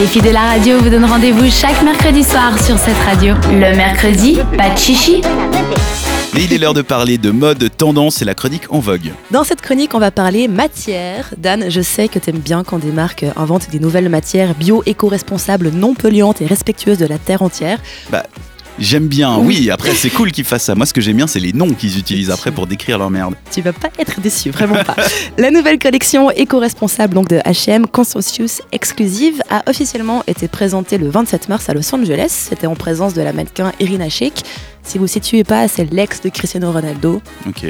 Les filles de la radio vous donnent rendez-vous chaque mercredi soir sur cette radio. Le mercredi, pas de chichi. Mais il est l'heure de parler de mode, tendance et la chronique en vogue. Dans cette chronique, on va parler matière. Dan, je sais que t'aimes bien quand des marques inventent des nouvelles matières bio, éco-responsables, non polluantes et respectueuses de la terre entière. Bah, J'aime bien, oui. Après, c'est cool qu'ils fassent ça. Moi, ce que j'aime bien, c'est les noms qu'ils utilisent après pour décrire leur merde. Tu vas pas être déçu, vraiment pas. La nouvelle collection éco-responsable donc de H&M Consensus Exclusive a officiellement été présentée le 27 mars à Los Angeles. C'était en présence de la mannequin Irina Shayk. Si vous ne situez pas, c'est l'ex de Cristiano Ronaldo.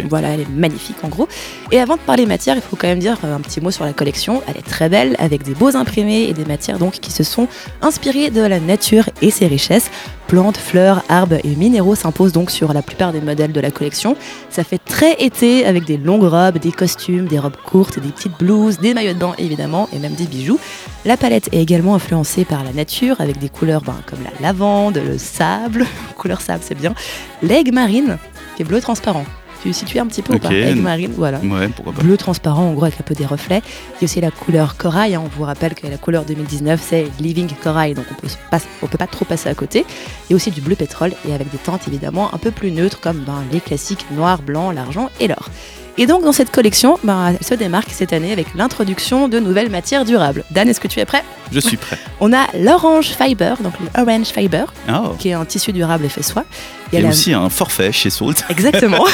Voilà, elle est magnifique en gros. Et avant de parler matière, il faut quand même dire un petit mot sur la collection. Elle est très belle, avec des beaux imprimés et des matières donc qui se sont inspirées de la nature et ses richesses. Plantes, fleurs, arbres et minéraux s'imposent donc sur la plupart des modèles de la collection. Ça fait très été avec des longues robes, des costumes, des robes courtes, des petites blouses, des maillots de bain évidemment et même des bijoux. La palette est également influencée par la nature avec des couleurs ben, comme la lavande, le sable, couleur sable c'est bien, l'aigle marine qui est bleu transparent. Tu situes un petit peu ou pas Aigle marine, voilà. Ouais, pourquoi pas. Bleu transparent, en gros, avec un peu des reflets. Il y a aussi la couleur corail. Hein. On vous rappelle que la couleur 2019, c'est Living Corail, donc on peut pas, on peut pas trop passer à côté. Il y a aussi du bleu pétrole et avec des teintes évidemment un peu plus neutres comme ben, les classiques noir, blanc, l'argent et l'or. Et donc dans cette collection, ben, elle se démarque cette année avec l'introduction de nouvelles matières durables. Dan, est-ce que tu es prêt? Je suis prêt. On a l'orange fiber, donc l'orange fiber, oh. qui est un tissu durable effet soie. Il y a, aussi un forfait chez Salt. Exactement.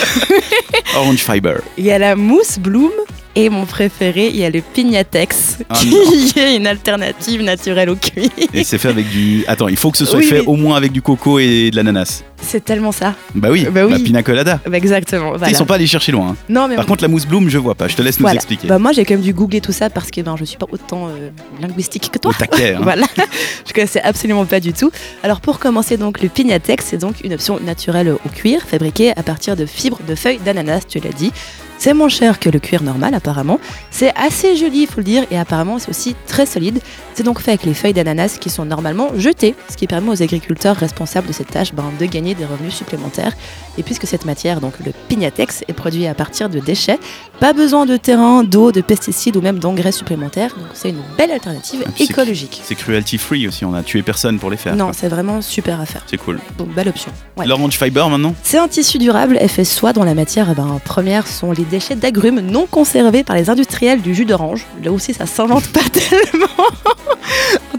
orange fiber. Il y a la mousse bloom et mon préféré, il y a le Pignatex, ah, qui est une alternative naturelle au cuir. Et c'est fait avec du. Attends, il faut que ce soit fait au moins avec du coco et de l'ananas. C'est tellement ça. Bah oui, bah oui. la pina colada. Bah exactement. Ils sont pas allés chercher loin. Hein. Non, mais Par contre, la mousse bloom, je vois pas. Je te laisse nous expliquer. Bah moi, j'ai quand même dû googler tout ça parce que ben, je suis pas autant euh, linguistique que toi. Au taquet, hein. voilà. je connaissais absolument pas du tout. Alors pour commencer, donc le Pignatex, c'est donc une option naturelle au cuir, fabriquée à partir de fibres de feuilles d'ananas, tu l'as dit. C'est moins cher que le cuir normal apparemment. C'est assez joli, il faut le dire, et apparemment c'est aussi très solide. C'est donc fait avec les feuilles d'ananas qui sont normalement jetées, ce qui permet aux agriculteurs responsables de cette tâche ben, de gagner des revenus supplémentaires. Et puisque cette matière, donc le pignatex, est produit à partir de déchets, pas besoin de terrain, d'eau, de pesticides ou même d'engrais supplémentaires. Donc c'est une belle alternative écologique. C'est cruelty free aussi, on a tué personne pour les faire. Non, c'est vraiment super à faire. C'est cool. Donc belle option. L'orange fiber maintenant? C'est un tissu durable, effet soie dont la matière ben, première sont les déchets d'agrumes non conservés par les industriels du jus d'orange. Là aussi, ça s'invente pas tellement.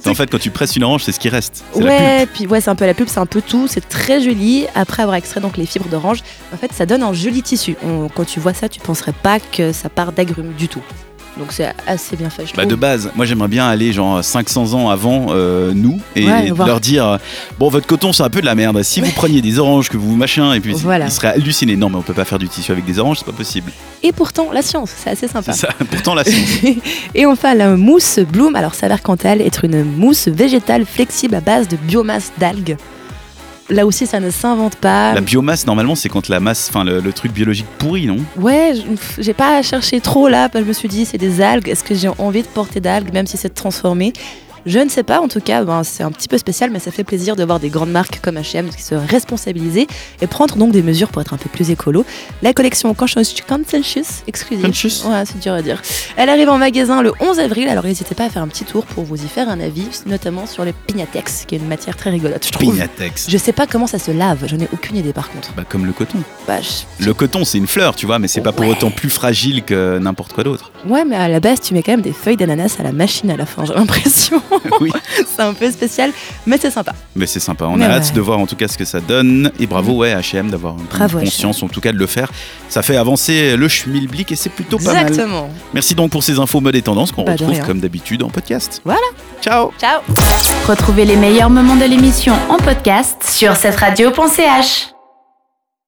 en fait, quand tu presses une orange, c'est ce qui reste. Ouais, puis ouais, c'est un peu la pulpe, c'est un peu tout. C'est très joli. Après avoir extrait donc les fibres d'orange, en fait, ça donne un joli tissu. quand tu vois ça, tu penserais pas que ça part d'agrumes du tout. Donc c'est assez bien fait, je bah De base, moi j'aimerais bien aller genre 500 ans avant euh, nous et leur dire bon votre coton c'est un peu de la merde. Si vous preniez des oranges que vous machin et puis voilà. ils seraient hallucinés. Non mais on peut pas faire du tissu avec des oranges, c'est pas possible. Et pourtant la science, c'est assez sympa. Ça, pourtant la science. et enfin la mousse Bloom, alors l'air quant à elle être une mousse végétale flexible à base de biomasse d'algues. Là aussi, ça ne s'invente pas. La biomasse, normalement, c'est quand la masse, enfin le, truc biologique pourri, non? Ouais, j'ai pas cherché trop là. Je me suis dit, c'est des algues. Est-ce que j'ai envie de porter d'algues, même si c'est transformé je ne sais pas, en tout cas, ben, c'est un petit peu spécial, mais ça fait plaisir de voir des grandes marques comme H&M qui se responsabiliser et prendre donc des mesures pour être un peu plus écolo. La collection Consensus exclusive, ouais, c'est dur à dire. Elle arrive en magasin le 11 avril, alors n'hésitez pas à faire un petit tour pour vous y faire un avis, notamment sur le Pignatex, qui est une matière très rigolote, je trouve. Pignatex. Je sais pas comment ça se lave, j'en ai aucune idée par contre. Bah comme le coton. Bah, Le coton, c'est une fleur, tu vois, mais c'est pas pour autant plus fragile que n'importe quoi d'autre. Ouais, mais à la base, tu mets quand même des feuilles d'ananas à la machine à la fin, j'ai l'impression. oui. c'est un peu spécial, mais c'est sympa. Mais c'est sympa. On a hâte de voir en tout cas ce que ça donne. Et bravo, ouais, H&M d'avoir conscience, en tout cas de le faire. Ça fait avancer le schmilblick et c'est plutôt pas mal. Exactement. Merci donc pour ces infos mode et tendances qu'on retrouve comme d'habitude en podcast. Voilà. Ciao. Ciao. Retrouvez les meilleurs moments de l'émission en podcast sur cette radio.ch.